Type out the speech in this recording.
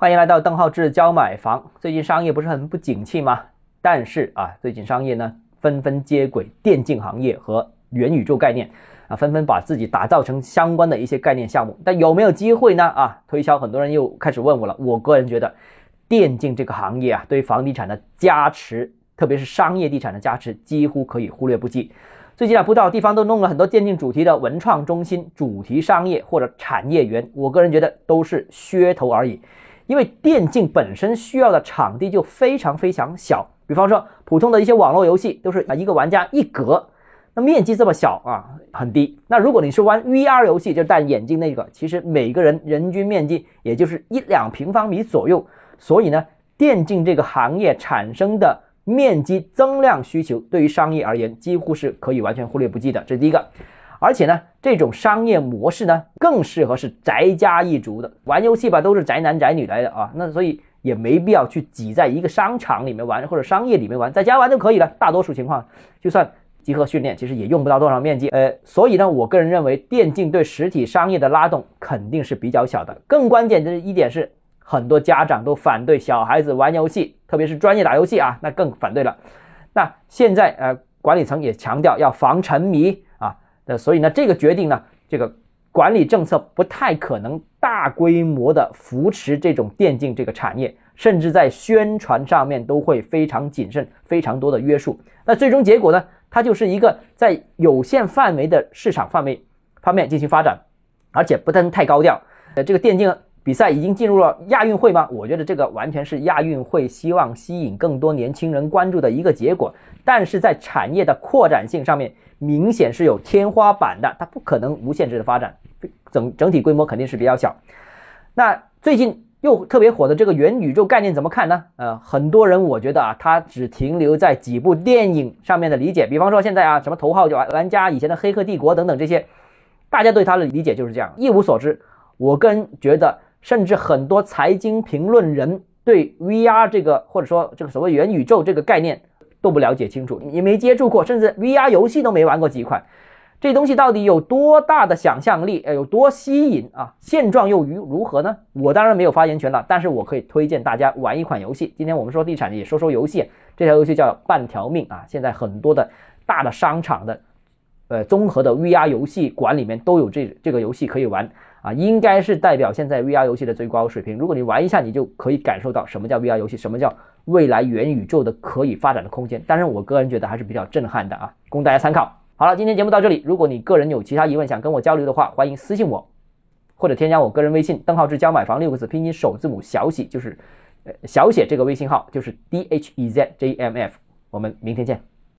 欢迎来到邓浩志教买房。最近商业不是很不景气吗？但是啊，最近商业呢纷纷接轨电竞行业和元宇宙概念啊，纷纷把自己打造成相关的一些概念项目。但有没有机会呢？啊，推销很多人又开始问我了。我个人觉得，电竞这个行业啊，对房地产的加持，特别是商业地产的加持，几乎可以忽略不计。最近啊，不少地方都弄了很多电竞主题的文创中心、主题商业或者产业园。我个人觉得都是噱头而已。因为电竞本身需要的场地就非常非常小，比方说普通的一些网络游戏都是啊一个玩家一格，那面积这么小啊很低。那如果你是玩 VR 游戏，就戴眼镜那个，其实每个人人均面积也就是一两平方米左右。所以呢，电竞这个行业产生的面积增量需求，对于商业而言几乎是可以完全忽略不计的。这是第一个。而且呢，这种商业模式呢，更适合是宅家一族的玩游戏吧，都是宅男宅女来的啊，那所以也没必要去挤在一个商场里面玩或者商业里面玩，在家玩就可以了。大多数情况，就算集合训练，其实也用不到多少面积。呃，所以呢，我个人认为电竞对实体商业的拉动肯定是比较小的。更关键的一点是，很多家长都反对小孩子玩游戏，特别是专业打游戏啊，那更反对了。那现在呃，管理层也强调要防沉迷。那所以呢，这个决定呢，这个管理政策不太可能大规模的扶持这种电竞这个产业，甚至在宣传上面都会非常谨慎，非常多的约束。那最终结果呢，它就是一个在有限范围的市场范围方面进行发展，而且不能太高调。呃，这个电竞比赛已经进入了亚运会吗？我觉得这个完全是亚运会希望吸引更多年轻人关注的一个结果，但是在产业的扩展性上面。明显是有天花板的，它不可能无限制的发展，整整体规模肯定是比较小。那最近又特别火的这个元宇宙概念怎么看呢？呃，很多人我觉得啊，它只停留在几部电影上面的理解，比方说现在啊，什么头号玩玩家、以前的黑客帝国等等这些，大家对它的理解就是这样，一无所知。我个人觉得，甚至很多财经评论人对 VR 这个或者说这个所谓元宇宙这个概念。都不了解清楚，你没接触过，甚至 VR 游戏都没玩过几款，这东西到底有多大的想象力？呃，有多吸引啊？现状又如如何呢？我当然没有发言权了，但是我可以推荐大家玩一款游戏。今天我们说地产，也说说游戏。这条游戏叫半条命啊，现在很多的大的商场的，呃，综合的 VR 游戏馆里面都有这这个游戏可以玩啊，应该是代表现在 VR 游戏的最高水平。如果你玩一下，你就可以感受到什么叫 VR 游戏，什么叫。未来元宇宙的可以发展的空间，当然我个人觉得还是比较震撼的啊，供大家参考。好了，今天节目到这里，如果你个人有其他疑问想跟我交流的话，欢迎私信我，或者添加我个人微信“邓浩志教买房”六个字拼音首字母小写，就是呃小写这个微信号就是 d h e z j m f。我们明天见。